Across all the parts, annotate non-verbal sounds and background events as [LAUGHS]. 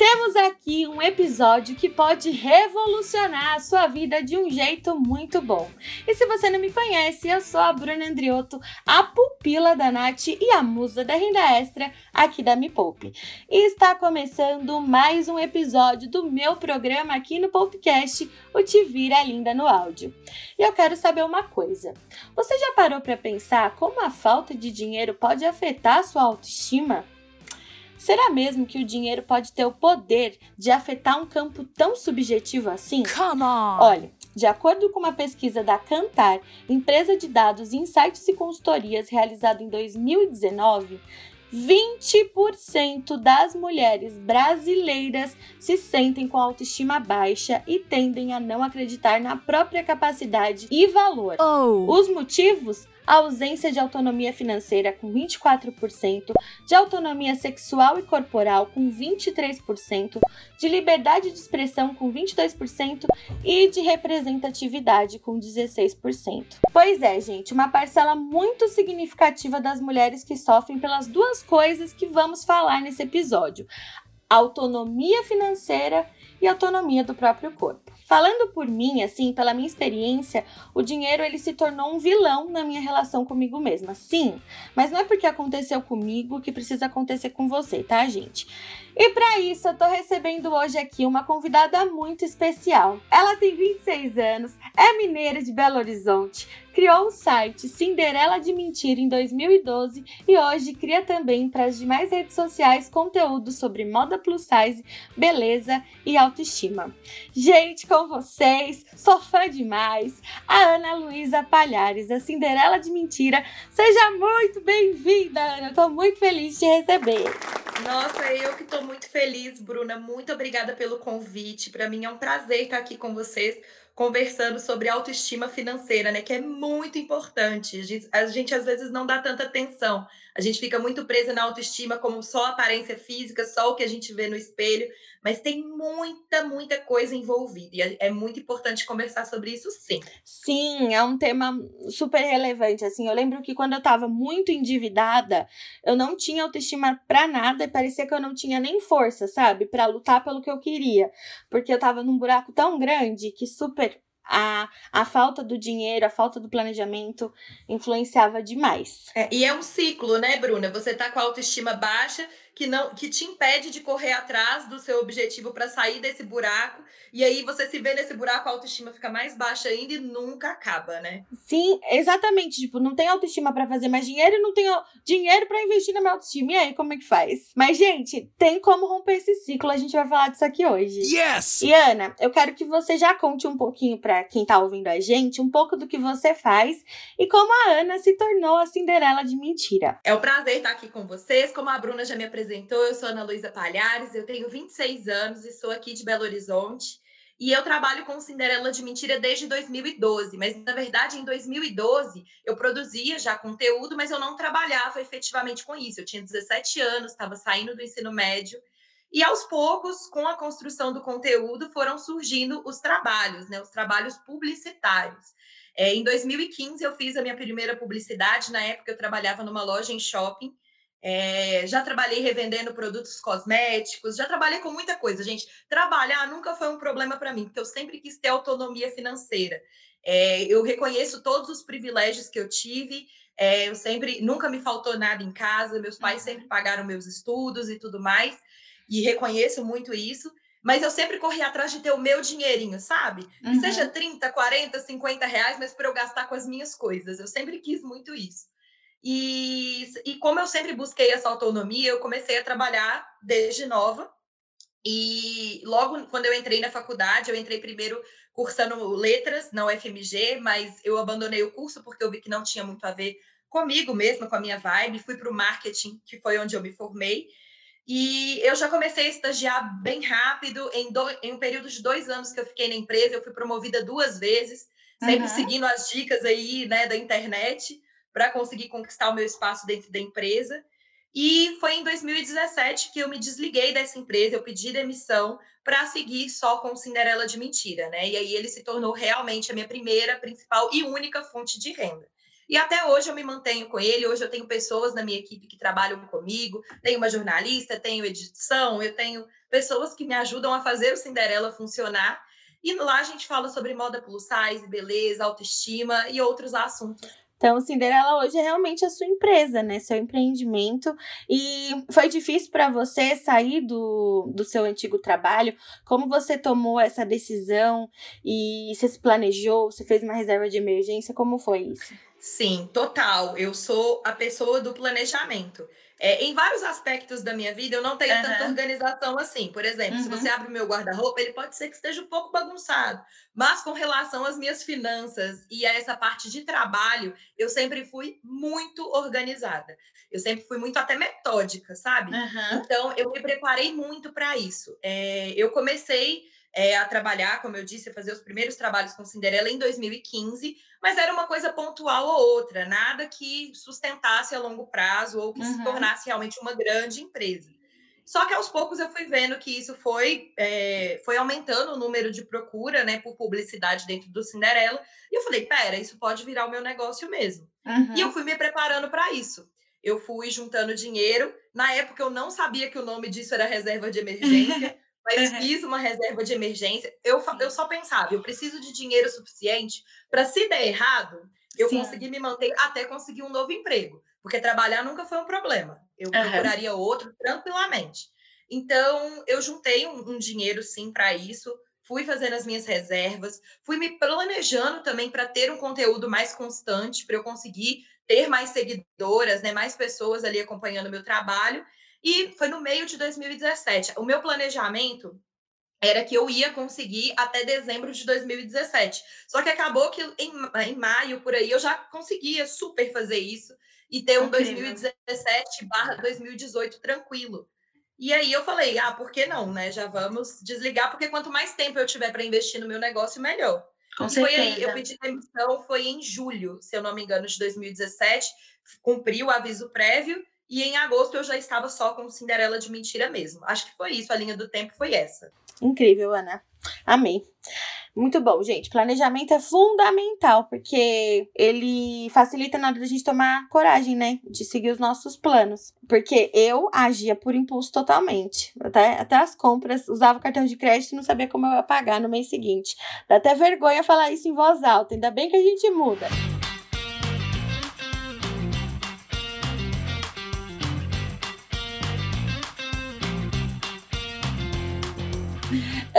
Temos aqui um episódio que pode revolucionar a sua vida de um jeito muito bom. E se você não me conhece, eu sou a Bruna Andriotto, a pupila da Nath e a musa da renda extra aqui da Me Poupe. E está começando mais um episódio do meu programa aqui no Poupecast, o Te Vira Linda no áudio. E eu quero saber uma coisa. Você já parou para pensar como a falta de dinheiro pode afetar a sua autoestima? Será mesmo que o dinheiro pode ter o poder de afetar um campo tão subjetivo assim? Come on! Olha, de acordo com uma pesquisa da Cantar, empresa de dados, insights e consultorias realizada em 2019, 20% das mulheres brasileiras se sentem com autoestima baixa e tendem a não acreditar na própria capacidade e valor. Oh. Os motivos? A ausência de autonomia financeira com 24%, de autonomia sexual e corporal com 23%, de liberdade de expressão com 22% e de representatividade com 16%. Pois é, gente, uma parcela muito significativa das mulheres que sofrem pelas duas coisas que vamos falar nesse episódio: autonomia financeira e autonomia do próprio corpo. Falando por mim, assim, pela minha experiência, o dinheiro ele se tornou um vilão na minha relação comigo mesma. Sim, mas não é porque aconteceu comigo que precisa acontecer com você, tá, gente? E para isso, eu tô recebendo hoje aqui uma convidada muito especial. Ela tem 26 anos, é mineira de Belo Horizonte, criou o site Cinderela de Mentira em 2012 e hoje cria também para as demais redes sociais conteúdo sobre moda plus size, beleza e autoestima. Gente, com vocês, sou fã demais, a Ana Luísa Palhares, a Cinderela de Mentira. Seja muito bem-vinda, Ana. Eu tô muito feliz de receber. Nossa, eu que estou muito feliz, Bruna. Muito obrigada pelo convite. Para mim é um prazer estar aqui com vocês conversando sobre autoestima financeira, né? Que é muito importante. A gente, a gente às vezes não dá tanta atenção. A gente fica muito presa na autoestima como só aparência física, só o que a gente vê no espelho, mas tem muita, muita coisa envolvida. E é, é muito importante conversar sobre isso, sim. Sim, é um tema super relevante. Assim, eu lembro que quando eu tava muito endividada, eu não tinha autoestima pra nada e parecia que eu não tinha nem força, sabe, Pra lutar pelo que eu queria, porque eu tava num buraco tão grande que super a, a falta do dinheiro, a falta do planejamento influenciava demais. É, e é um ciclo, né, Bruna? Você tá com a autoestima baixa, que não que te impede de correr atrás do seu objetivo para sair desse buraco. E aí você se vê nesse buraco, a autoestima fica mais baixa ainda e nunca acaba, né? Sim, exatamente. Tipo, não tem autoestima para fazer mais dinheiro e não tem dinheiro para investir na minha autoestima. E aí, como é que faz? Mas, gente, tem como romper esse ciclo. A gente vai falar disso aqui hoje. Yes! E Ana, eu quero que você já conte um pouquinho para quem tá ouvindo a gente, um pouco do que você faz e como a Ana se tornou a Cinderela de mentira. É um prazer estar aqui com vocês. Como a Bruna já me apresentou, eu sou Ana Luísa Palhares, eu tenho 26 anos e sou aqui de Belo Horizonte. E eu trabalho com Cinderela de Mentira desde 2012, mas na verdade em 2012 eu produzia já conteúdo, mas eu não trabalhava efetivamente com isso. Eu tinha 17 anos, estava saindo do ensino médio e aos poucos, com a construção do conteúdo, foram surgindo os trabalhos, né, os trabalhos publicitários. É, em 2015 eu fiz a minha primeira publicidade, na época eu trabalhava numa loja em shopping é, já trabalhei revendendo produtos cosméticos, já trabalhei com muita coisa, gente. Trabalhar nunca foi um problema para mim, porque eu sempre quis ter autonomia financeira. É, eu reconheço todos os privilégios que eu tive. É, eu sempre, nunca me faltou nada em casa. Meus pais sempre pagaram meus estudos e tudo mais, e reconheço muito isso. Mas eu sempre corri atrás de ter o meu dinheirinho, sabe? Que Uhum. seja 30, 40, 50 reais, mas para eu gastar com as minhas coisas. Eu sempre quis muito isso. E, e como eu sempre busquei essa autonomia, eu comecei a trabalhar desde nova. E logo quando eu entrei na faculdade, eu entrei primeiro cursando letras na UFMG, mas eu abandonei o curso porque eu vi que não tinha muito a ver comigo mesma, com a minha vibe. Fui para o marketing, que foi onde eu me formei. E eu já comecei a estagiar bem rápido, em, do, em um período de dois anos que eu fiquei na empresa, eu fui promovida duas vezes, sempre uhum. seguindo as dicas aí, né, da internet, para conseguir conquistar o meu espaço dentro da empresa. E foi em 2017 que eu me desliguei dessa empresa, eu pedi demissão para seguir só com Cinderela de Mentira, né? E aí ele se tornou realmente a minha primeira, principal e única fonte de renda. E até hoje eu me mantenho com ele. Hoje eu tenho pessoas na minha equipe que trabalham comigo, tenho uma jornalista, tenho edição, eu tenho pessoas que me ajudam a fazer o Cinderela funcionar. E lá a gente fala sobre moda plus size, beleza, autoestima e outros assuntos. Então, Cinderela hoje é realmente a sua empresa, né? Seu empreendimento. E foi difícil para você sair do, do seu antigo trabalho? Como você tomou essa decisão e você se planejou? Você fez uma reserva de emergência? Como foi isso? Sim, total. Eu sou a pessoa do planejamento. É, em vários aspectos da minha vida, eu não tenho uhum. tanta organização assim. Por exemplo, uhum. se você abre o meu guarda-roupa, ele pode ser que esteja um pouco bagunçado. Mas com relação às minhas finanças e a essa parte de trabalho, eu sempre fui muito organizada. Eu sempre fui muito até metódica, sabe? Uhum. Então, eu me preparei muito para isso. É, eu comecei é, a trabalhar, como eu disse, a fazer os primeiros trabalhos com Cinderela em 2015, mas era uma coisa pontual ou outra, nada que sustentasse a longo prazo ou que uhum. se tornasse realmente uma grande empresa. Só que aos poucos eu fui vendo que isso foi, é, foi aumentando o número de procura né, por publicidade dentro do Cinderela. E eu falei, pera, isso pode virar o meu negócio mesmo. Uhum. E eu fui me preparando para isso. Eu fui juntando dinheiro. Na época eu não sabia que o nome disso era reserva de emergência. [LAUGHS] mas uhum. fiz uma reserva de emergência. Eu, eu só pensava, eu preciso de dinheiro suficiente para, se der errado, eu Sim. conseguir me manter até conseguir um novo emprego. Porque trabalhar nunca foi um problema. Eu uhum. procuraria outro tranquilamente. Então, eu juntei um, um dinheiro, sim, para isso. Fui fazendo as minhas reservas, fui me planejando também para ter um conteúdo mais constante, para eu conseguir ter mais seguidoras, né, mais pessoas ali acompanhando o meu trabalho. E foi no meio de 2017. O meu planejamento era que eu ia conseguir até dezembro de 2017. Só que acabou que em, em maio, por aí, eu já conseguia super fazer isso e ter um Incrível. 2017 barra 2018 tranquilo. E aí eu falei, ah, por que não, né? Já vamos desligar, porque quanto mais tempo eu tiver para investir no meu negócio, melhor. Com e foi aí, eu pedi demissão, foi em julho, se eu não me engano, de 2017, cumpri o aviso prévio, e em agosto eu já estava só com Cinderela de Mentira mesmo. Acho que foi isso, a linha do tempo foi essa. Incrível, Ana. Amei. Muito bom, gente. Planejamento é fundamental, porque ele facilita na hora da gente tomar coragem, né? De seguir os nossos planos. Porque eu agia por impulso totalmente. Até, até as compras, usava cartão de crédito e não sabia como eu ia pagar no mês seguinte. Dá até vergonha falar isso em voz alta. Ainda bem que a gente muda.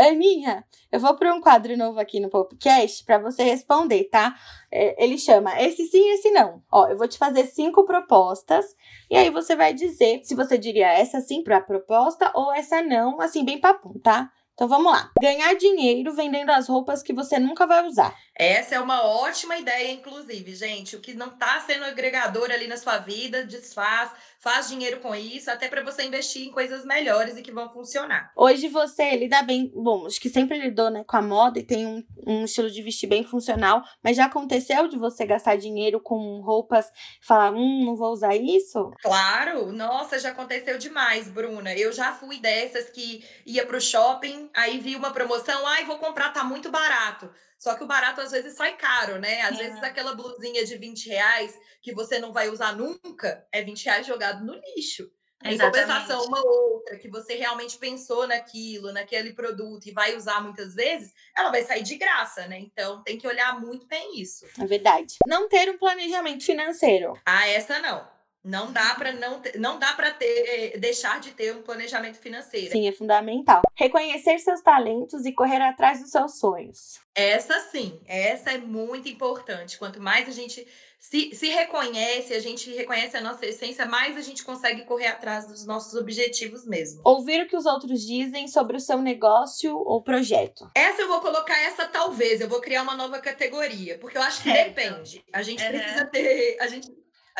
Aninha, eu vou para um quadro novo aqui no podcast para você responder, tá? É, ele chama esse sim, esse não. Ó, eu vou te fazer cinco propostas e aí você vai dizer se você diria essa sim para a proposta ou essa não, assim, bem papum, tá? Então vamos lá. Ganhar dinheiro vendendo as roupas que você nunca vai usar. Essa é uma ótima ideia, inclusive, gente. O que não está sendo agregador ali na sua vida, desfaz, faz dinheiro com isso, até para você investir em coisas melhores e que vão funcionar. Hoje você lida bem, bom, acho que sempre lidou né, com a moda e tem um, um estilo de vestir bem funcional, mas já aconteceu de você gastar dinheiro com roupas e falar, hum, não vou usar isso? Claro, nossa, já aconteceu demais, Bruna. Eu já fui dessas que ia pro shopping, aí vi uma promoção, ai, vou comprar, tá muito barato. Só que o barato às vezes sai caro, né? Às é. vezes aquela blusinha de 20 reais que você não vai usar nunca é 20 reais jogado no lixo. Em compensação, uma outra que você realmente pensou naquilo, naquele produto e vai usar muitas vezes, ela vai sair de graça, né? Então tem que olhar muito bem isso. É verdade. Não ter um planejamento financeiro. Ah, essa não. Não dá para não ter, não dá para ter deixar de ter um planejamento financeiro. Sim, é fundamental. Reconhecer seus talentos e correr atrás dos seus sonhos. Essa sim, essa é muito importante. Quanto mais a gente se, se reconhece, a gente reconhece a nossa essência, mais a gente consegue correr atrás dos nossos objetivos mesmo. Ouvir o que os outros dizem sobre o seu negócio ou projeto. Essa eu vou colocar essa talvez, eu vou criar uma nova categoria, porque eu acho que é, depende. A gente precisa ter, a gente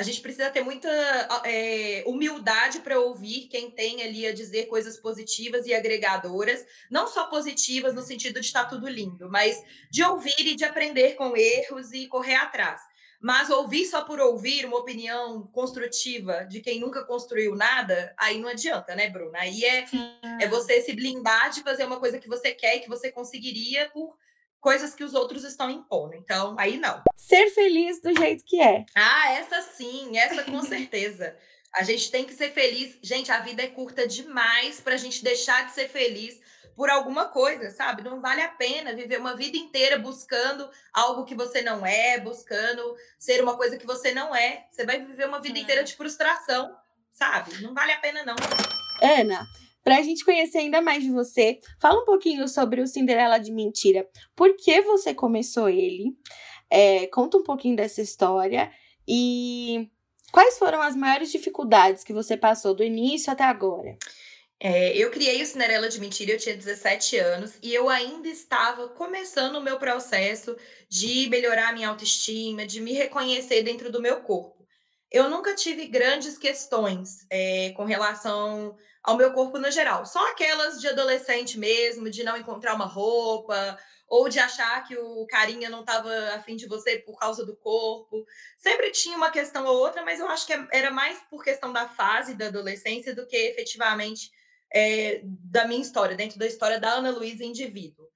a gente precisa ter muita é, humildade para ouvir quem tem ali a dizer coisas positivas e agregadoras, não só positivas no sentido de estar tudo lindo, mas de ouvir e de aprender com erros e correr atrás. Mas ouvir só por ouvir uma opinião construtiva de quem nunca construiu nada, aí não adianta, né, Bruna? Aí é, é você se blindar de fazer uma coisa que você quer e que você conseguiria por coisas que os outros estão impondo. Então, aí não. Ser feliz do jeito que é. Ah, essa sim, essa com certeza. A gente tem que ser feliz. Gente, a vida é curta demais para a gente deixar de ser feliz por alguma coisa, sabe? Não vale a pena viver uma vida inteira buscando algo que você não é, buscando ser uma coisa que você não é. Você vai viver uma vida inteira de frustração, sabe? Não vale a pena, não. Ana, para a gente conhecer ainda mais de você, fala um pouquinho sobre o Cinderela de Mentira. Por que você começou ele? É, conta um pouquinho dessa história e quais foram as maiores dificuldades que você passou do início até agora? É, eu criei o Cinderela de Mentira, eu tinha 17 anos e eu ainda estava começando o meu processo de melhorar a minha autoestima, de me reconhecer dentro do meu corpo. Eu nunca tive grandes questões é, com relação ao meu corpo no geral. Só aquelas de adolescente mesmo, de não encontrar uma roupa, ou de achar que o carinha não estava afim de você por causa do corpo. Sempre tinha uma questão ou outra, mas eu acho que era mais por questão da fase da adolescência do que efetivamente é, da minha história, dentro da história da Ana Luísa indivíduo.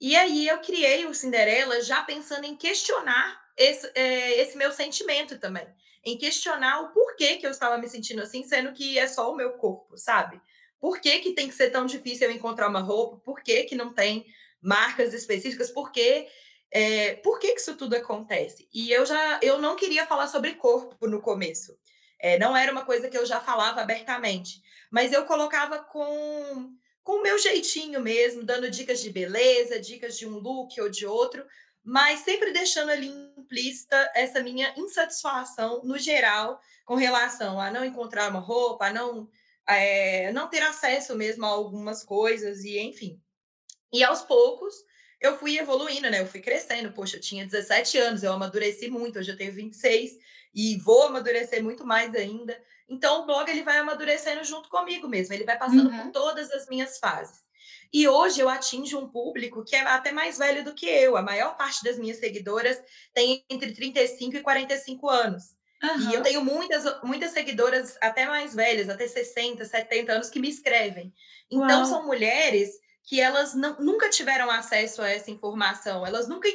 E aí eu criei o Cinderela já pensando em questionar esse, é, esse meu sentimento também em questionar o porquê que eu estava me sentindo assim, sendo que é só o meu corpo, sabe? Por que, que tem que ser tão difícil eu encontrar uma roupa? Por que, que não tem marcas específicas? Por que, é, por que, que isso tudo acontece? E eu já eu não queria falar sobre corpo no começo. É, não era uma coisa que eu já falava abertamente, mas eu colocava com com o meu jeitinho mesmo, dando dicas de beleza, dicas de um look ou de outro, mas sempre deixando ali implícita essa minha insatisfação no geral com relação a não encontrar uma roupa, a não, é, não ter acesso mesmo a algumas coisas, e enfim. E aos poucos eu fui evoluindo, né? Eu fui crescendo. Poxa, eu tinha 17 anos, eu amadureci muito, hoje eu tenho 26 e vou amadurecer muito mais ainda. Então o blog ele vai amadurecendo junto comigo mesmo, ele vai passando uhum. por todas as minhas fases. E hoje eu atinjo um público que é até mais velho do que eu. A maior parte das minhas seguidoras tem entre 35 e 45 anos. Uhum. E eu tenho muitas, muitas seguidoras até mais velhas, até 60, 70 anos, que me escrevem. Então, Uau. são mulheres que elas não, nunca tiveram acesso a essa informação. Elas nunca,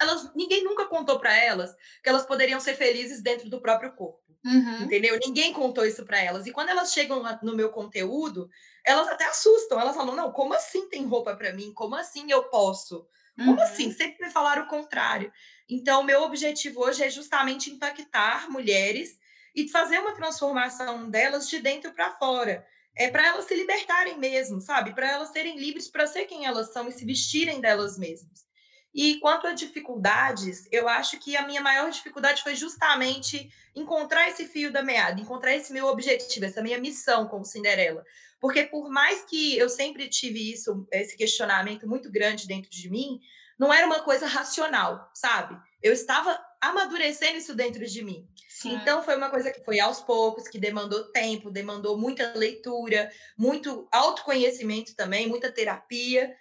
elas, ninguém nunca contou para elas que elas poderiam ser felizes dentro do próprio corpo. Uhum. Entendeu? Ninguém contou isso para elas. E quando elas chegam no meu conteúdo, elas até assustam. Elas falam: não, como assim tem roupa para mim? Como assim eu posso? Como uhum. assim? Sempre me falaram o contrário. Então, meu objetivo hoje é justamente impactar mulheres e fazer uma transformação delas de dentro para fora. É para elas se libertarem mesmo, sabe? Para elas serem livres para ser quem elas são e se vestirem delas mesmas. E quanto a dificuldades, eu acho que a minha maior dificuldade foi justamente encontrar esse fio da meada, encontrar esse meu objetivo, essa minha missão como Cinderela. Porque por mais que eu sempre tive isso, esse questionamento muito grande dentro de mim, não era uma coisa racional, sabe? Eu estava amadurecendo isso dentro de mim. Sim. Então foi uma coisa que foi aos poucos, que demandou tempo, demandou muita leitura, muito autoconhecimento também, muita terapia,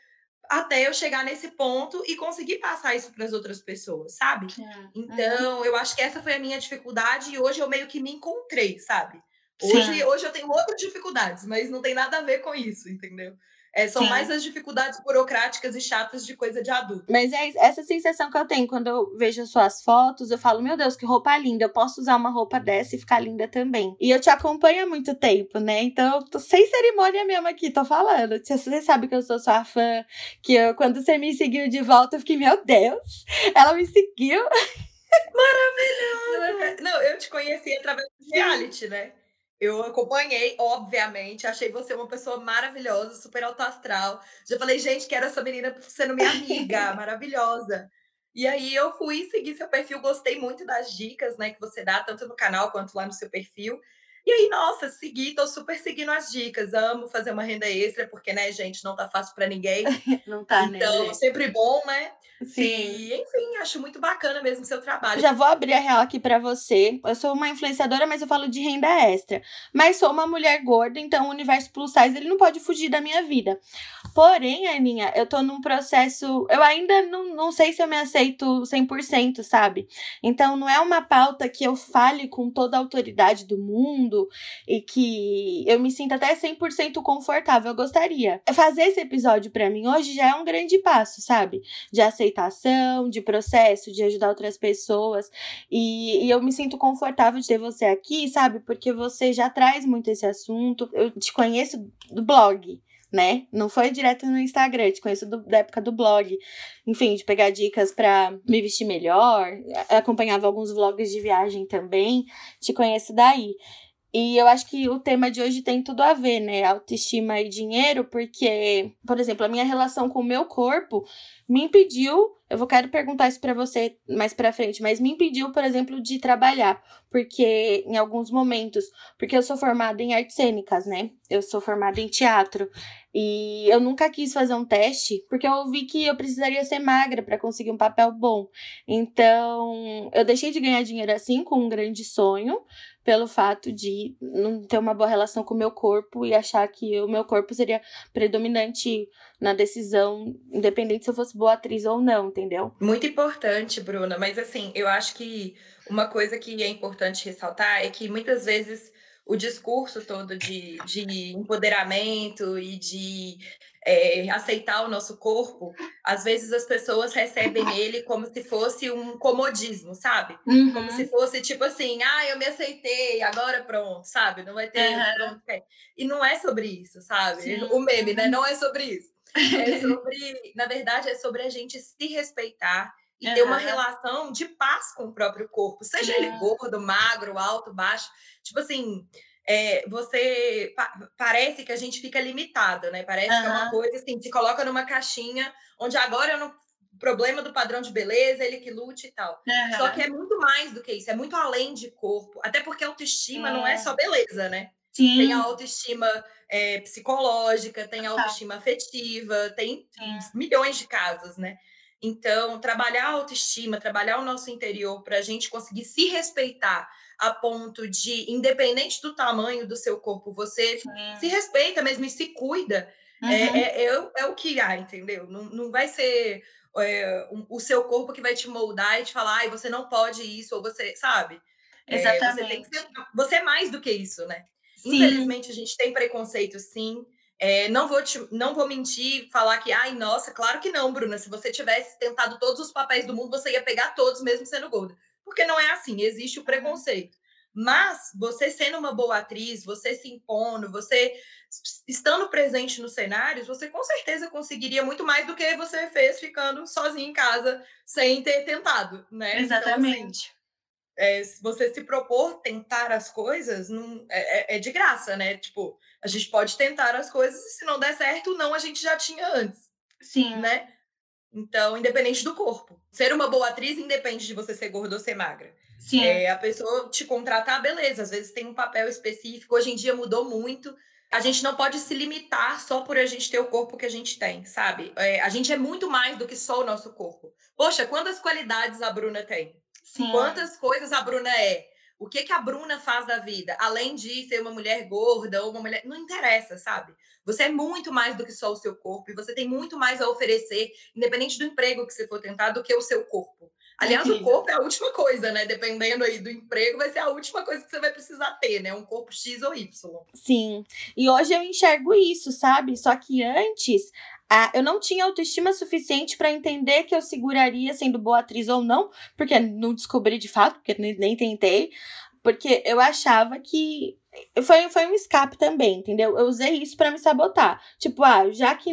até eu chegar nesse ponto e conseguir passar isso para as outras pessoas, sabe? É. Então, eu acho que essa foi a minha dificuldade e hoje eu meio que me encontrei, sabe? Hoje, hoje eu tenho outras dificuldades, mas não tem nada a ver com isso, entendeu? É, são Sim. mais as dificuldades burocráticas e chatas de coisa de adulto. Mas é essa sensação que eu tenho quando eu vejo suas fotos, eu falo, meu Deus, que roupa linda, eu posso usar uma roupa dessa e ficar linda também. E eu te acompanho há muito tempo, né? Então, eu tô sem cerimônia mesmo aqui, tô falando. Você sabe que eu sou sua fã, que eu, quando você me seguiu de volta, eu fiquei, meu Deus, ela me seguiu. [LAUGHS] Maravilhoso! Não, eu te conheci através do reality, né? Eu acompanhei, obviamente, achei você uma pessoa maravilhosa, super autoastral. Já falei, gente, quero essa menina sendo minha amiga, [LAUGHS] maravilhosa. E aí eu fui seguir seu perfil, gostei muito das dicas, né, que você dá tanto no canal quanto lá no seu perfil. E aí, nossa, segui, tô super seguindo as dicas. Amo fazer uma renda extra, porque, né, gente, não tá fácil para ninguém. [LAUGHS] não tá, né? Então, sempre bom, né? Sim. E, enfim, acho muito bacana mesmo o seu trabalho. Já vou abrir a real aqui para você. Eu sou uma influenciadora, mas eu falo de renda extra. Mas sou uma mulher gorda, então o universo plus size ele não pode fugir da minha vida. Porém, Aninha, eu tô num processo. Eu ainda não, não sei se eu me aceito 100%, sabe? Então não é uma pauta que eu fale com toda a autoridade do mundo e que eu me sinta até 100% confortável. Eu gostaria. Fazer esse episódio para mim hoje já é um grande passo, sabe? De aceitação, de processo, de ajudar outras pessoas. E, e, eu me sinto confortável de ter você aqui, sabe? Porque você já traz muito esse assunto. Eu te conheço do blog. Né? Não foi direto no Instagram, te conheço do, da época do blog. Enfim, de pegar dicas para me vestir melhor. Acompanhava alguns vlogs de viagem também. Te conheço daí. E eu acho que o tema de hoje tem tudo a ver, né? Autoestima e dinheiro, porque, por exemplo, a minha relação com o meu corpo me impediu, eu vou quero perguntar isso para você mais para frente, mas me impediu, por exemplo, de trabalhar, porque em alguns momentos, porque eu sou formada em artes cênicas, né? Eu sou formada em teatro e eu nunca quis fazer um teste, porque eu vi que eu precisaria ser magra para conseguir um papel bom. Então, eu deixei de ganhar dinheiro assim com um grande sonho, pelo fato de não ter uma boa relação com o meu corpo e achar que o meu corpo seria predominante na decisão, independente se eu fosse boa atriz ou não, entendeu? Muito importante, Bruna, mas assim, eu acho que uma coisa que é importante ressaltar é que muitas vezes o discurso todo de, de empoderamento e de é, aceitar o nosso corpo, às vezes as pessoas recebem ele como se fosse um comodismo, sabe? Uhum. Como se fosse tipo assim, ah, eu me aceitei, agora pronto, sabe? Não vai ter uhum. pronto. E não é sobre isso, sabe? Sim. O meme, né? Não é sobre isso. [LAUGHS] É [LAUGHS] sobre, na verdade, é sobre a gente se respeitar e uhum. ter uma relação de paz com o próprio corpo, seja ele gordo, magro, alto, baixo. Tipo assim, é, você pa parece que a gente fica limitado, né? Parece uhum. que é uma coisa assim, se coloca numa caixinha onde agora eu não problema do padrão de beleza, ele que lute e tal. Uhum. Só que é muito mais do que isso, é muito além de corpo. Até porque autoestima não é só beleza, né? Sim. Tem a autoestima é, psicológica, tem a autoestima afetiva, tem Sim. milhões de casos, né? Então, trabalhar a autoestima, trabalhar o nosso interior para a gente conseguir se respeitar a ponto de, independente do tamanho do seu corpo, você se respeita mesmo e se cuida, é, uhum. é, é, é, é, o que há, entendeu? Não, não vai ser é, um, o seu corpo que vai te moldar e te falar, ai, você não pode isso, ou você, sabe? Exatamente. você, tem que ser, você é mais do que isso, né? Sim. Infelizmente, a gente tem preconceito, sim. É, não, vou te, não vou mentir, falar que, ai, nossa, claro que não, Bruna. Se você tivesse tentado todos os papéis do mundo, você ia pegar todos, mesmo sendo gorda porque não é assim, existe o preconceito. Mas você sendo uma boa atriz, você se impondo, você estando presente nos cenários, você com certeza conseguiria muito mais do que você fez ficando sozinha em casa sem ter tentado, né? Exatamente. Então, assim, é, se você se propor tentar as coisas, não, é, é, é, de graça, né? Tipo, a gente pode tentar as coisas e se não der certo, não, a gente já tinha antes. Sim. Né? Então, independente do corpo. Ser uma boa atriz independe de você ser gorda ou ser magra. Sim. É, a pessoa te contratar, beleza. Às vezes tem um papel específico. Hoje em dia mudou muito. A gente não pode se limitar só por a gente ter o corpo que a gente tem, sabe? É, a gente é muito mais do que só o nosso corpo. Poxa, quantas qualidades a Bruna tem? Sim. Quantas coisas a Bruna é? O que, que a Bruna faz da vida? Além de ser uma mulher gorda ou uma mulher. Não interessa, sabe? Você é muito mais do que só o seu corpo e você tem muito mais a oferecer, independente do emprego que você for tentar, do que o seu corpo. Aliás, o corpo é a última coisa, né? Dependendo aí do emprego, vai ser a última coisa que você vai precisar ter, né? Um corpo X ou Y. Sim. E hoje eu enxergo isso, sabe? Só que antes ah, eu não tinha autoestima suficiente para entender que eu seguraria sendo boa atriz ou não, porque não descobri de fato, porque nem, nem tentei, porque eu achava que foi, foi um escape também, entendeu? Eu usei isso para me sabotar. Tipo, ah, já que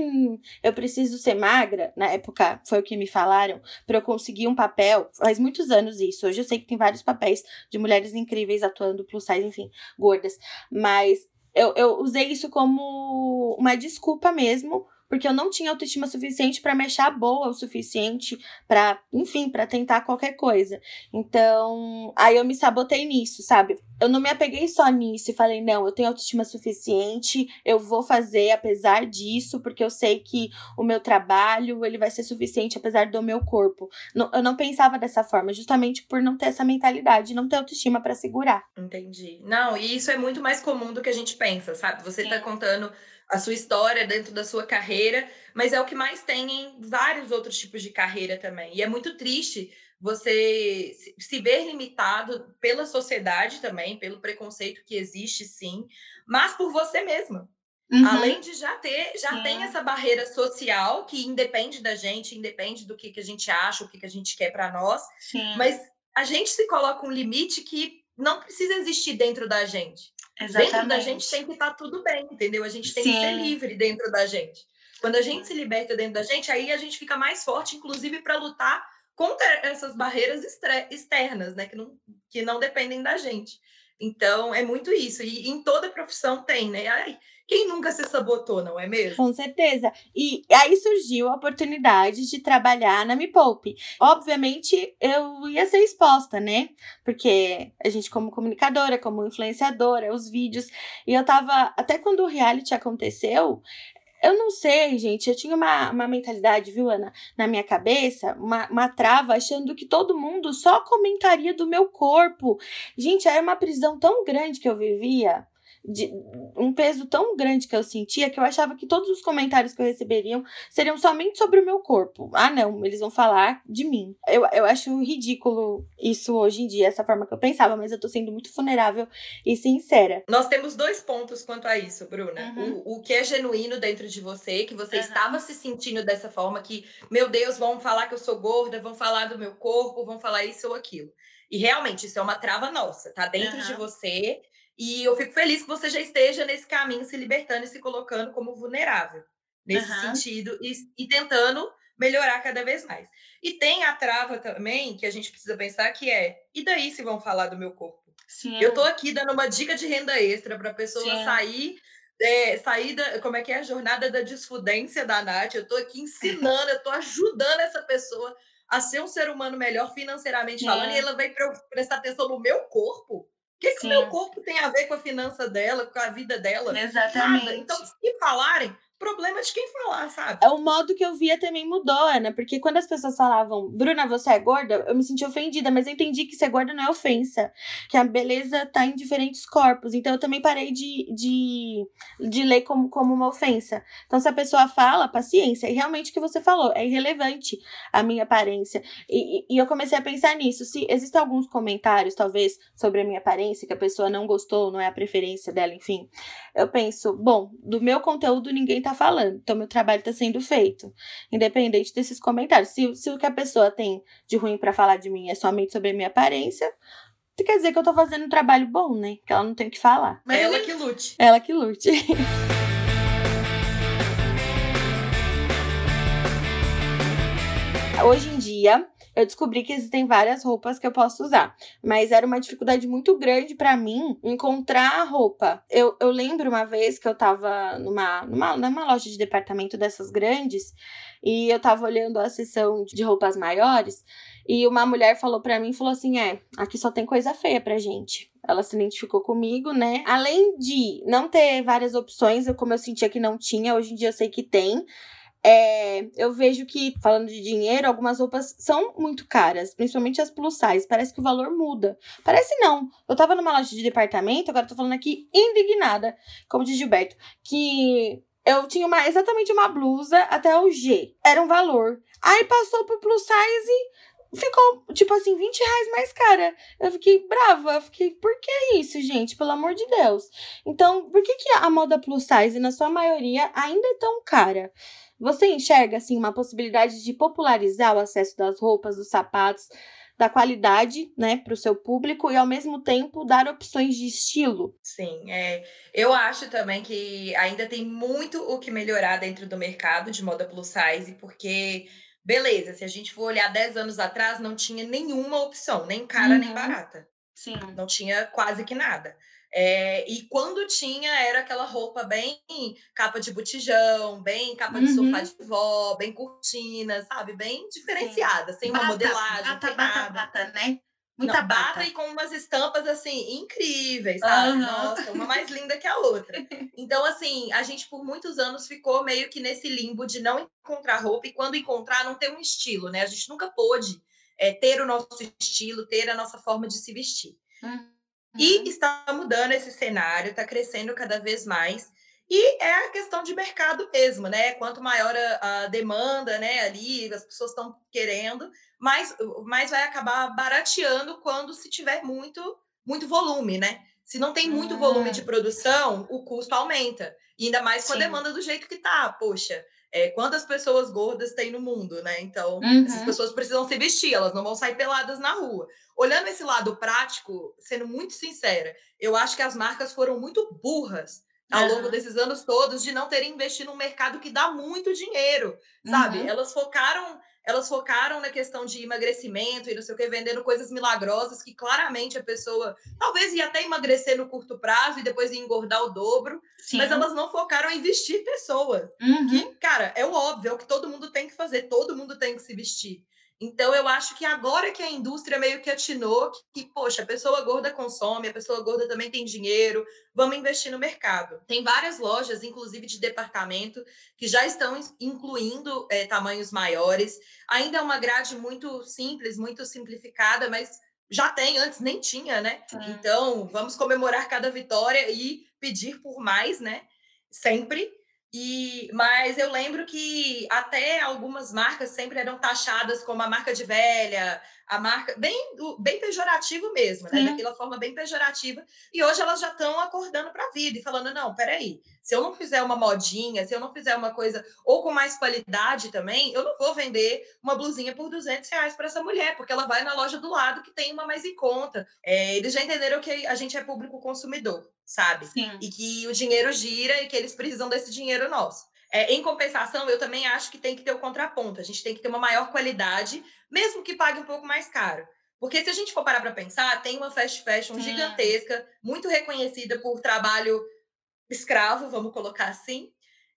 eu preciso ser magra, na época foi o que me falaram, para eu conseguir um papel, faz muitos anos isso. Hoje eu sei que tem vários papéis de mulheres incríveis atuando plus size, enfim, gordas. Mas eu, eu usei isso como uma desculpa mesmo porque eu não tinha autoestima suficiente para me achar boa o suficiente para, enfim, para tentar qualquer coisa. Então, aí eu me sabotei nisso, sabe? Eu não me apeguei só nisso e falei, não, eu tenho autoestima suficiente, eu vou fazer apesar disso, porque eu sei que o meu trabalho, ele vai ser suficiente apesar do meu corpo. Eu não pensava dessa forma, justamente por não ter essa mentalidade, não ter autoestima para segurar. Entendi. Não, e isso é muito mais comum do que a gente pensa, sabe? Você está contando a sua história dentro da sua carreira, mas é o que mais tem em vários outros tipos de carreira também. E é muito triste você se ver limitado pela sociedade também, pelo preconceito que existe, sim, mas por você mesma. Uhum. Além de já ter, já sim. tem essa barreira social que independe da gente, independe do que, que a gente acha, o que, que a gente quer para nós, sim. mas a gente se coloca um limite que não precisa existir dentro da gente. Exatamente. Dentro da gente tem que estar tá tudo bem, entendeu? A gente tem Sim. que ser livre dentro da gente. Quando a gente se liberta dentro da gente, aí a gente fica mais forte, inclusive para lutar contra essas barreiras externas, né? Que não, que não dependem da gente. Então, é muito isso. E em toda profissão tem, né? Ai, quem nunca se sabotou, não é mesmo? Com certeza. E aí surgiu a oportunidade de trabalhar na Me Poupe. Obviamente, eu ia ser exposta, né? Porque a gente, como comunicadora, como influenciadora, os vídeos. E eu tava. Até quando o reality aconteceu, eu não sei, gente. Eu tinha uma, uma mentalidade, viu, Ana, na minha cabeça, uma, uma trava, achando que todo mundo só comentaria do meu corpo. Gente, era uma prisão tão grande que eu vivia de um peso tão grande que eu sentia que eu achava que todos os comentários que eu receberiam seriam somente sobre o meu corpo. Ah, não, eles vão falar de mim. Eu, eu acho ridículo isso hoje em dia, essa forma que eu pensava, mas eu tô sendo muito vulnerável e sincera. Nós temos dois pontos quanto a isso, Bruna. Uhum. O, o que é genuíno dentro de você, que você uhum. estava se sentindo dessa forma, que, meu Deus, vão falar que eu sou gorda, vão falar do meu corpo, vão falar isso ou aquilo. E realmente, isso é uma trava nossa, tá dentro uhum. de você e eu fico feliz que você já esteja nesse caminho, se libertando e se colocando como vulnerável, nesse uhum. sentido, e, e, tentando melhorar cada vez mais. E tem a trava também, que a gente precisa pensar, que é: e daí se vão falar do meu corpo? Sim. Eu estou aqui dando uma dica de renda extra para a pessoa Sim. sair. É, sair da, como é que é a jornada da desfudência da Nath, eu estou aqui ensinando, eu estou ajudando essa pessoa a ser um ser humano melhor financeiramente falando, e ela vai prestar atenção no meu corpo que, que o meu corpo tem a ver com a finança dela, com a vida dela? Exatamente. Nada. Então, se falarem, problema de quem falar, sabe? É o modo que eu via também mudou, Ana, porque quando as pessoas falavam, Bruna, você é gorda, eu me senti ofendida, mas eu entendi que ser gorda não é ofensa, que a beleza tá em diferentes corpos. Então eu também parei de, de, de ler como, como uma ofensa. Então, se a pessoa fala, paciência, e realmente o que você falou, é irrelevante a minha aparência. E, e, e eu comecei a pensar nisso. Se existem alguns comentários, talvez, sobre a minha aparência, que a pessoa não gostou, não é a preferência dela, enfim, eu penso, bom, do meu conteúdo ninguém tá falando. Então, meu trabalho está sendo feito. Independente desses comentários. Se, se o que a pessoa tem de ruim para falar de mim é somente sobre a minha aparência, quer dizer que eu tô fazendo um trabalho bom, né? Que ela não tem o que falar. Mas ela que lute. Ela que lute. [LAUGHS] Hoje em dia, eu descobri que existem várias roupas que eu posso usar. Mas era uma dificuldade muito grande para mim encontrar a roupa. Eu, eu lembro uma vez que eu tava numa, numa, numa loja de departamento dessas grandes e eu tava olhando a seção de roupas maiores e uma mulher falou para mim, falou assim, é, aqui só tem coisa feia pra gente. Ela se identificou comigo, né? Além de não ter várias opções, como eu sentia que não tinha, hoje em dia eu sei que tem. É, eu vejo que, falando de dinheiro, algumas roupas são muito caras, principalmente as plus size. Parece que o valor muda. Parece não. Eu tava numa loja de departamento, agora tô falando aqui indignada, como diz Gilberto, que eu tinha uma, exatamente uma blusa até o G. Era um valor. Aí passou pro plus size ficou, tipo assim, 20 reais mais cara. Eu fiquei brava, eu fiquei, por que isso, gente? Pelo amor de Deus. Então, por que, que a moda plus size, na sua maioria, ainda é tão cara? Você enxerga assim uma possibilidade de popularizar o acesso das roupas, dos sapatos, da qualidade, né, para o seu público e ao mesmo tempo dar opções de estilo? Sim, é, eu acho também que ainda tem muito o que melhorar dentro do mercado de moda plus size, porque beleza, se a gente for olhar 10 anos atrás, não tinha nenhuma opção, nem cara uhum. nem barata. Sim. Não tinha quase que nada. É, e quando tinha, era aquela roupa bem capa de botijão, bem capa de Uhum. sofá de vó, bem cortina, sabe? Bem diferenciada, sem uma Bata, modelagem, Bata, sem bata, nada. bata, né? Muita Não, bata. e com umas estampas assim incríveis, sabe? Aham. Nossa, uma mais linda que a outra. [LAUGHS] Então, assim, a gente por muitos anos ficou meio que nesse limbo de não encontrar roupa e quando encontrar não ter um estilo, né? A gente nunca pôde é, ter o nosso estilo, ter a nossa forma de se vestir. Uhum. E está mudando esse cenário, está crescendo cada vez mais. E é a questão de mercado mesmo, né? Quanto maior a, a demanda, né, ali, as pessoas estão querendo, mais, mais vai acabar barateando quando se tiver muito, muito volume, né? Se não tem muito Hum. volume de produção, o custo aumenta. E ainda mais com a Sim. demanda do jeito que tá. Poxa, é, quantas pessoas gordas tem no mundo, né? Então, Uhum. essas pessoas precisam se vestir, elas não vão sair peladas na rua. Olhando esse lado prático, sendo muito sincera, eu acho que as marcas foram muito burras ao longo Aham. desses anos todos de não terem investido num mercado que dá muito dinheiro, sabe? Uhum. Elas focaram, elas focaram na questão de emagrecimento e não sei o que, vendendo coisas milagrosas que claramente a pessoa talvez ia até emagrecer no curto prazo e depois ia engordar o dobro, Sim. mas elas não focaram em vestir pessoas. Uhum. Que, cara, é o óbvio, é o que todo mundo tem que fazer, todo mundo tem que se vestir. Então, eu acho que agora que a indústria meio que atinou que, poxa, a pessoa gorda consome, a pessoa gorda também tem dinheiro, vamos investir no mercado. Tem várias lojas, inclusive de departamento, que já estão in- incluindo eh, tamanhos maiores. Ainda é uma grade muito simples, muito simplificada, mas já tem, antes nem tinha, né? Sim. Então, vamos comemorar cada vitória e pedir por mais, né? Sempre. E, mas eu lembro que até algumas marcas sempre eram taxadas como a marca de velha, a marca bem, bem pejorativo mesmo, né? Sim. Daquela forma bem pejorativa. E hoje elas já estão acordando para a vida e falando: não, peraí, se eu não fizer uma modinha, se eu não fizer uma coisa ou com mais qualidade também, eu não vou vender uma blusinha por 200 reais para essa mulher, porque ela vai na loja do lado que tem uma mais em conta. É, eles já entenderam que a gente é público consumidor, sabe? Sim. e que o dinheiro gira e que eles precisam desse dinheiro nosso. É, em compensação, eu também acho que tem que ter o contraponto. A gente tem que ter uma maior qualidade, mesmo que pague um pouco mais caro. Porque se a gente for parar para pensar, tem uma fast fashion Sim. gigantesca, muito reconhecida por trabalho escravo, vamos colocar assim,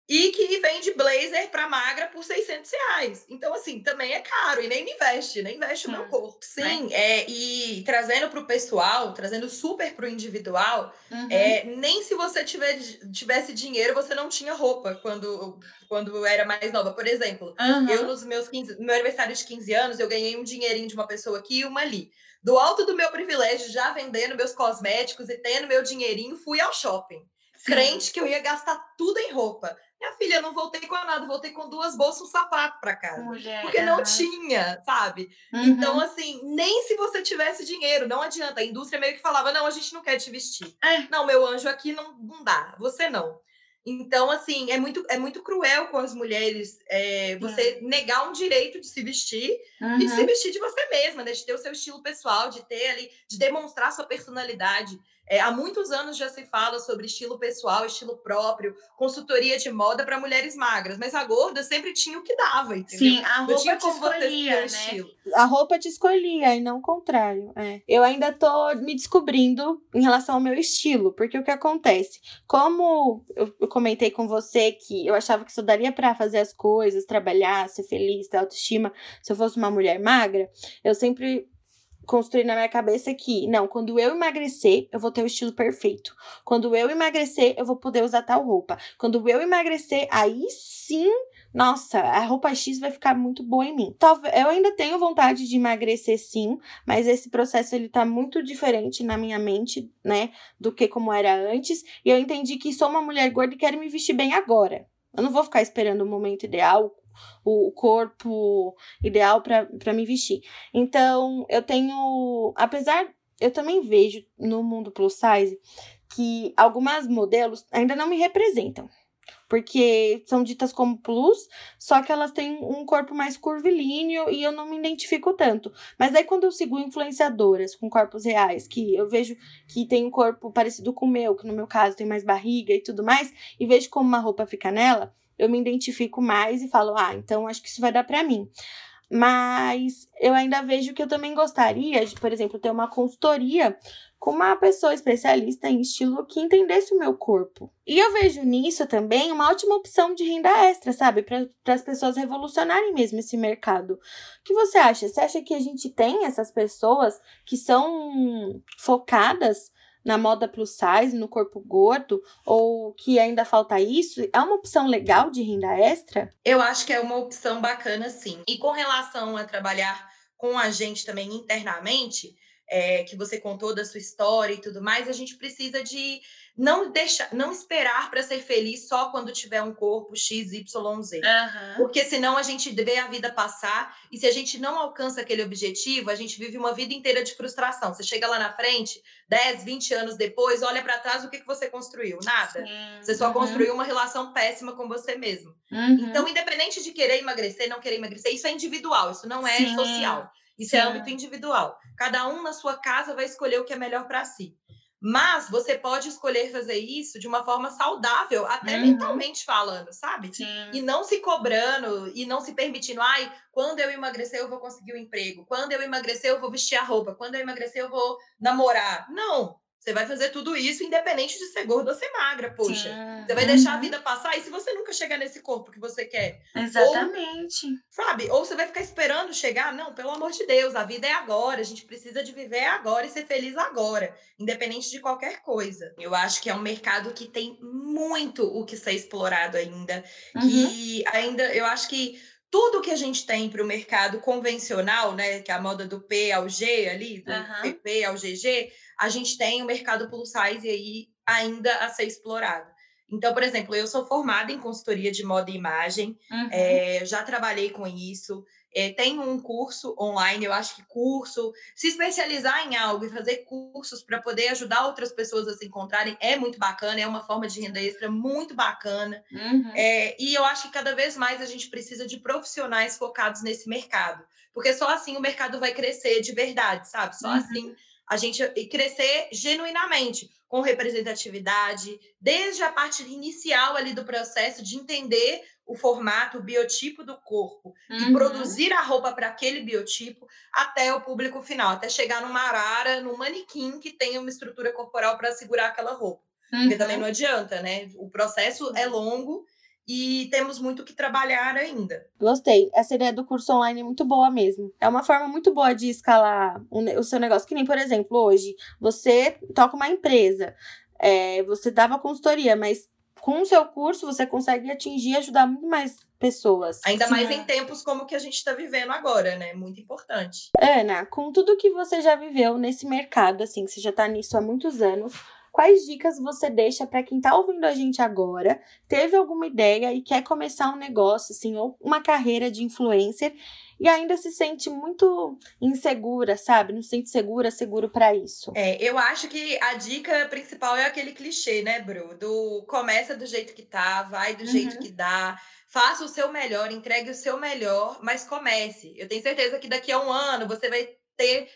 e que vende blazer para magra por 600 reais. Então, assim, também é caro e nem me veste, nem veste o meu Sim. corpo. Sim, é, e trazendo para o pessoal, trazendo super para o individual, Uhum. é, nem se você tiver, tivesse dinheiro, você não tinha roupa quando, quando era mais nova. Por exemplo, Uhum. eu, nos meus 15, no meu aniversário de 15 anos, eu ganhei um dinheirinho de uma pessoa aqui e uma ali. Do alto do meu privilégio, já vendendo meus cosméticos e tendo meu dinheirinho, fui ao shopping. Sim. Crente que eu ia gastar tudo em roupa. Minha filha, eu não voltei com nada, voltei com duas bolsas e um sapato para casa. Mulher. Porque não tinha, sabe? Uhum. Então, assim, nem se você tivesse dinheiro, não adianta. A indústria meio que falava: não, a gente não quer te vestir. É. Não, meu anjo, aqui não, não dá, você não. Então, assim, é muito, é muito cruel com as mulheres é, você negar um direito de se vestir e de se Uhum. vestir de você mesma, né? De ter o seu estilo pessoal, de ter ali, de demonstrar sua personalidade. É, há muitos anos já se fala sobre estilo pessoal, estilo próprio, consultoria de moda para mulheres magras, mas a gorda sempre tinha o que dava, entendeu? Sim, a roupa tinha te como ter escolhia, né? estilo. A roupa te escolhia e não o contrário. É. Eu ainda tô me descobrindo em relação ao meu estilo, porque o que acontece? Como eu, comentei com você que eu achava que só daria pra fazer as coisas, trabalhar, ser feliz, ter autoestima, se eu fosse uma mulher magra, eu sempre construí na minha cabeça que, não, quando eu emagrecer, eu vou ter o estilo perfeito. Quando eu emagrecer, eu vou poder usar tal roupa. Quando eu emagrecer, aí sim nossa, a roupa X vai ficar muito boa em mim. Talvez eu ainda tenho vontade de emagrecer sim, mas esse processo ele tá muito diferente na minha mente, né, do que como era antes, e eu entendi que sou uma mulher gorda e quero me vestir bem agora. Eu não vou ficar esperando o momento ideal, o corpo ideal para me vestir. Então, eu tenho, apesar eu também vejo no mundo plus size que algumas modelos ainda não me representam porque são ditas como plus, só que elas têm um corpo mais curvilíneo e eu não me identifico tanto. Mas aí quando eu sigo influenciadoras com corpos reais, que eu vejo que tem um corpo parecido com o meu, que no meu caso tem mais barriga e tudo mais, e vejo como uma roupa fica nela, eu me identifico mais e falo, ah, então acho que isso vai dar pra mim. Mas eu ainda vejo que eu também gostaria de, por exemplo, ter uma consultoria com uma pessoa especialista em estilo que entendesse o meu corpo. E eu vejo nisso também uma ótima opção de renda extra, sabe? Para as pessoas revolucionarem mesmo esse mercado. O que você acha? Você acha que a gente tem essas pessoas que são focadas na moda plus size, no corpo gordo, ou que ainda falta isso, é uma opção legal de renda extra? Eu acho que é uma opção bacana, sim. E com relação a trabalhar com a gente também internamente, é, que você contou da sua história e tudo mais, a gente precisa de não deixar, não esperar para ser feliz só quando tiver um corpo X, Y, Z. Uhum. Porque senão a gente vê a vida passar e se a gente não alcança aquele objetivo, a gente vive uma vida inteira de frustração. Você chega lá na frente, 10, 20 anos depois, olha para trás, o que, que você construiu? Nada. Sim. Você só uhum. construiu uma relação péssima com você mesmo. Uhum. Então, independente de querer emagrecer, não querer emagrecer, isso é individual, isso não é Sim. social. Isso é âmbito individual. Cada um na sua casa vai escolher o que é melhor para si. Mas você pode escolher fazer isso de uma forma saudável, até uhum. mentalmente falando, sabe? Sim. E não se cobrando e não se permitindo, ai, quando eu emagrecer eu vou conseguir um emprego, quando eu emagrecer eu vou vestir a roupa, quando eu emagrecer eu vou namorar. Não, você vai fazer tudo isso independente de ser gorda ou ser magra, poxa. Você vai uhum. deixar a vida passar e se você nunca chegar nesse corpo que você quer? Exatamente. Ou, sabe? Ou você vai ficar esperando chegar? Não, pelo amor de Deus, a vida é agora, a gente precisa de viver agora e ser feliz agora, independente de qualquer coisa. Eu acho que é um mercado que tem muito o que ser explorado ainda, uhum. que ainda eu acho que tudo que a gente tem para o mercado convencional, né, que é a moda do P ao G ali, do uhum. PP ao GG, a gente tem o mercado plus size aí ainda a ser explorado. Então, por exemplo, eu sou formada em consultoria de moda e imagem, uhum. é, já trabalhei com isso, é, tenho um curso online, eu acho que curso, se especializar em algo e fazer cursos para poder ajudar outras pessoas a se encontrarem é muito bacana, é uma forma de renda extra muito bacana. Uhum. É, e eu acho que cada vez mais a gente precisa de profissionais focados nesse mercado, porque só assim o mercado vai crescer de verdade, sabe? Só uhum. assim a gente crescer genuinamente, com representatividade, desde a parte inicial ali do processo de entender o formato, o biotipo do corpo uhum. e produzir a roupa para aquele biotipo até o público final, até chegar numa arara, num manequim que tenha uma estrutura corporal para segurar aquela roupa. Uhum. Porque também não adianta, né? O processo é longo e temos muito que trabalhar ainda. Gostei. Essa ideia do curso online é muito boa mesmo. É uma forma muito boa de escalar o seu negócio. Que nem, por exemplo, hoje, você toca uma empresa, é, você dava consultoria, mas com o seu curso você consegue atingir e ajudar muito mais pessoas. Ainda Sim. mais em tempos como que a gente está vivendo agora, né? Muito importante. Ana, com tudo que você já viveu nesse mercado, assim, que você já está nisso há muitos anos, quais dicas você deixa para quem está ouvindo a gente agora, teve alguma ideia e quer começar um negócio, assim, ou uma carreira de influencer e ainda se sente muito insegura, sabe? Não se sente segura, seguro para isso. É, eu acho que a dica principal é aquele clichê, né, Bru? Do começa do jeito que tá, vai do uhum. jeito que dá. Faça o seu melhor, entregue o seu melhor, mas comece. Eu tenho certeza que daqui a um ano você vai ter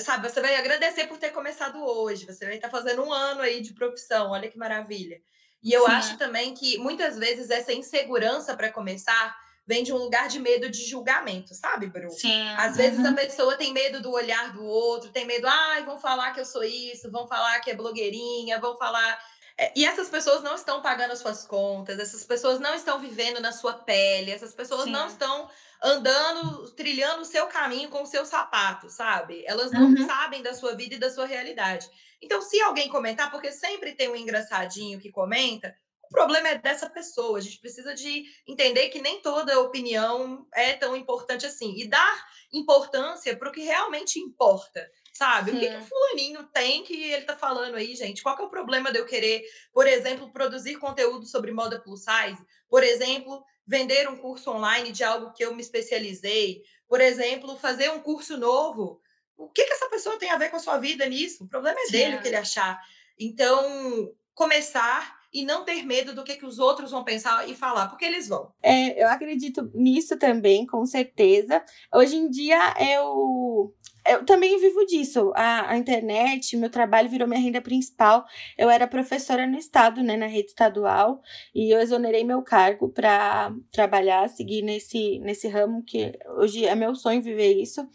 sabe, você vai agradecer por ter começado hoje, você vai estar fazendo um ano aí de profissão, olha que maravilha. E eu Sim. acho também que muitas vezes essa insegurança para começar vem de um lugar de medo de julgamento, sabe, Bru? Sim. Às vezes a uhum. pessoa tem medo do olhar do outro, tem medo, ai, vão falar que eu sou isso, vão falar que é blogueirinha, vão falar. É, e essas pessoas não estão pagando as suas contas, essas pessoas não estão vivendo na sua pele, essas pessoas Sim. não estão andando, trilhando o seu caminho com o seu sapato, sabe? Elas não uhum. sabem da sua vida e da sua realidade. Então, se alguém comentar, porque sempre tem um engraçadinho que comenta, o problema é dessa pessoa. A gente precisa de entender que nem toda opinião é tão importante assim. E dar importância para o que realmente importa sabe? O que, que o fulaninho tem que ele tá falando aí, gente? Qual que é o problema de eu querer, por exemplo, produzir conteúdo sobre moda plus size? Por exemplo, vender um curso online de algo que eu me especializei, por exemplo, fazer um curso novo. O que, que essa pessoa tem a ver com a sua vida nisso? O problema é dele o que ele achar. Então, começar e não ter medo do que, que os outros vão pensar e falar, porque eles vão. É, eu acredito nisso também, com certeza. Hoje em dia eu eu também vivo disso. A, a, internet, meu trabalho virou minha renda principal. Eu era professora no estado, né, na rede estadual, e eu exonerei meu cargo para trabalhar, seguir nesse, nesse ramo que hoje é meu sonho viver isso.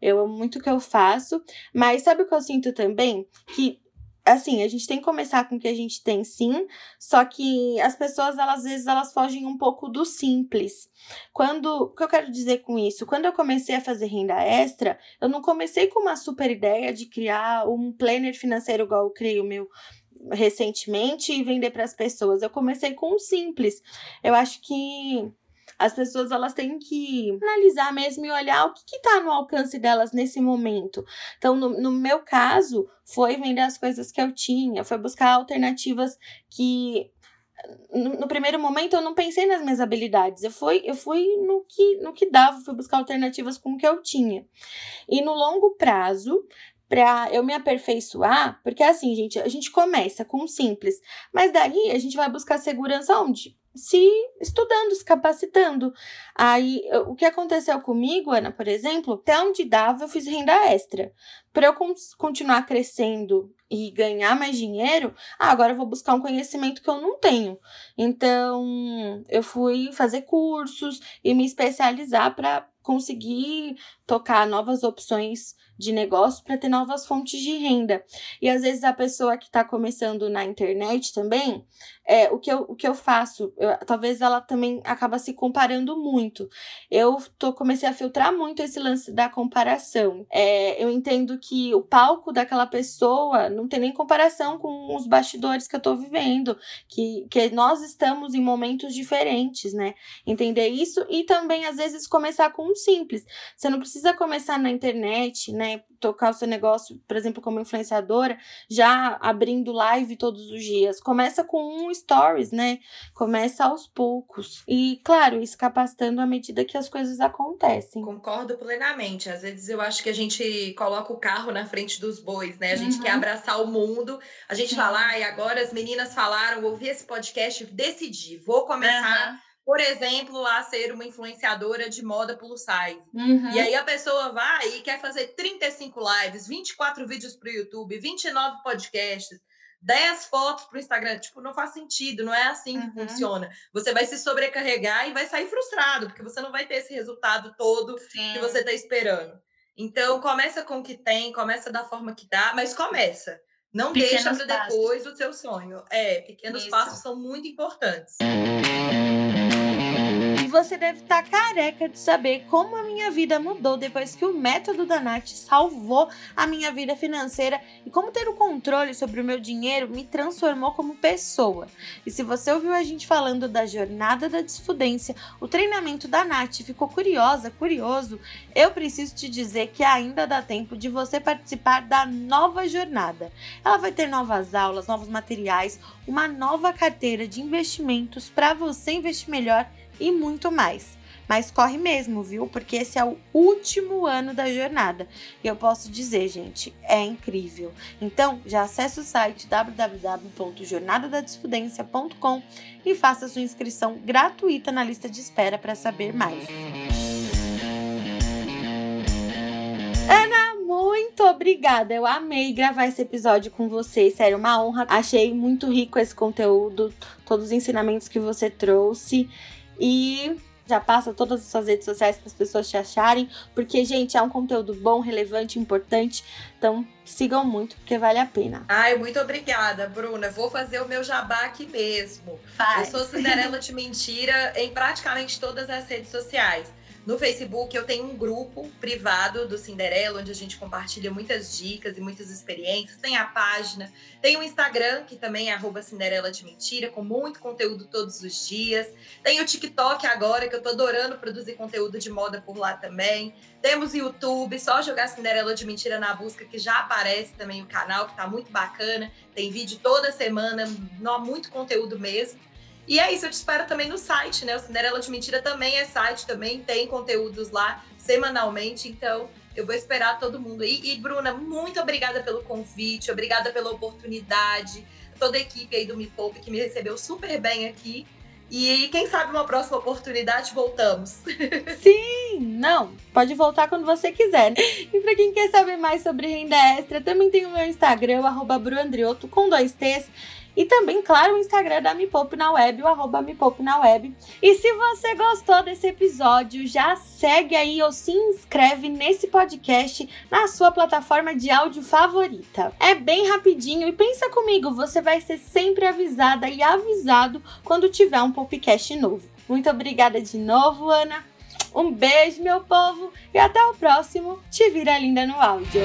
Eu amo muito o que eu faço, mas sabe o que eu sinto também? Que assim, a gente tem que começar com o que a gente tem sim, só que as pessoas, elas, às vezes, elas fogem um pouco do simples. Quando, o que eu quero dizer com isso? Quando eu comecei a fazer renda extra, eu não comecei com uma super ideia de criar um planner financeiro igual eu criei o meu recentemente e vender para as pessoas. Eu comecei com o simples. Eu acho que as pessoas elas têm que analisar mesmo e olhar o que está no alcance delas nesse momento. Então, no, no meu caso, foi vender as coisas que eu tinha, foi buscar alternativas que no, primeiro momento eu não pensei nas minhas habilidades. Eu fui, eu fui no que no que dava, fui buscar alternativas com o que eu tinha. E no longo prazo, para eu me aperfeiçoar, porque assim, gente, a gente começa com o simples, mas daí a gente vai buscar segurança onde? Se estudando, se capacitando. Aí, o que aconteceu comigo, Ana, por exemplo, até onde dava, eu fiz renda extra. Para eu continuar crescendo e ganhar mais dinheiro, ah, agora eu vou buscar um conhecimento que eu não tenho. Então, eu fui fazer cursos e me especializar para conseguir tocar novas opções de negócio para ter novas fontes de renda. E às vezes a pessoa que está começando na internet também, é, o, que eu, o que eu faço, eu, talvez ela também acaba se comparando muito. Eu tô, comecei a filtrar muito esse lance da comparação. É, eu entendo que o palco daquela pessoa não tem nem comparação com os bastidores que eu tô vivendo, que, que nós estamos em momentos diferentes, né? Entender isso e também às vezes começar com um simples. Você não precisa começar na internet, né? Tocar o seu negócio, por exemplo, como influenciadora, já abrindo live todos os dias. Começa com um stories, né? Começa aos poucos. E, claro, isso capacitando à medida que as coisas acontecem. Concordo plenamente. Às vezes eu acho que a gente coloca o carro na frente dos bois, né? A gente uhum. quer abraçar o mundo. A gente Sim. fala, ah, e agora as meninas falaram, ouvi esse podcast, decidi, vou começar. Uhum por exemplo, a ser uma influenciadora de moda plus size. Uhum. E aí a pessoa vai e quer fazer 35 lives, 24 vídeos para o YouTube, 29 podcasts, 10 fotos para o Instagram. Tipo, não faz sentido, não é assim que uhum. funciona. Você vai se sobrecarregar e vai sair frustrado, porque você não vai ter esse resultado todo Sim. que você está esperando. Então, começa com o que tem, começa da forma que dá, mas começa. Não pequenos deixa para depois o seu sonho. É, pequenos Isso. passos são muito importantes. E você deve estar tá careca de saber como a minha vida mudou depois que o método da Nath salvou a minha vida financeira e como ter o controle sobre o meu dinheiro me transformou como pessoa. E se você ouviu a gente falando da jornada da desfudência, o treinamento da Nath ficou curiosa, curioso, eu preciso te dizer que ainda dá tempo de você participar da nova jornada. Ela vai ter novas aulas, novos materiais, uma nova carteira de investimentos para você investir melhor e muito mais. Mas corre mesmo, viu? Porque esse é o último ano da jornada. E eu posso dizer, gente, é incrível. Então, já acesse o site www.jornadadadesfudência.com e faça sua inscrição gratuita na lista de espera para saber mais. Ana, muito obrigada. Eu amei gravar esse episódio com você. Sério, uma honra. Achei muito rico esse conteúdo, todos os ensinamentos que você trouxe. E já passa todas as suas redes sociais para as pessoas te acharem, porque, gente, é um conteúdo bom, relevante, importante. Então, sigam muito, porque vale a pena. Ai, muito obrigada, Bruna. Vou fazer o meu jabá aqui mesmo. Faz. Eu sou Cinderela de Mentira em praticamente todas as redes sociais. No Facebook eu tenho um grupo privado do Cinderela, onde a gente compartilha muitas dicas e muitas experiências. Tem a página, tem o Instagram, que também é arroba Cinderela de Mentira, com muito conteúdo todos os dias. Tem o TikTok agora, que eu tô adorando produzir conteúdo de moda por lá também. Temos o YouTube, só jogar Cinderela de Mentira na busca, que já aparece também o canal, que tá muito bacana. Tem vídeo toda semana, muito conteúdo mesmo. E é isso, eu te espero também no site, né? O Cinderela de Mentira também é site, também tem conteúdos lá semanalmente, então eu vou esperar todo mundo aí. E, Bruna, muito obrigada pelo convite, obrigada pela oportunidade, toda a equipe aí do Me Poupe que me recebeu super bem aqui. E quem sabe uma próxima oportunidade voltamos. [LAUGHS] Sim! Não, pode voltar quando você quiser. E para quem quer saber mais sobre renda extra, também tem o meu Instagram, o bruandrioto, com dois T's. E também, claro, o Instagram da Me Poupe na Web, o arroba Me Poupe na Web. E se você gostou desse episódio, já segue aí ou se inscreve nesse podcast na sua plataforma de áudio favorita. É bem rapidinho e pensa comigo, você vai ser sempre avisada e avisado quando tiver um podcast novo. Muito obrigada de novo, Ana. Um beijo, meu povo, e até o próximo Te Vira Linda no Áudio.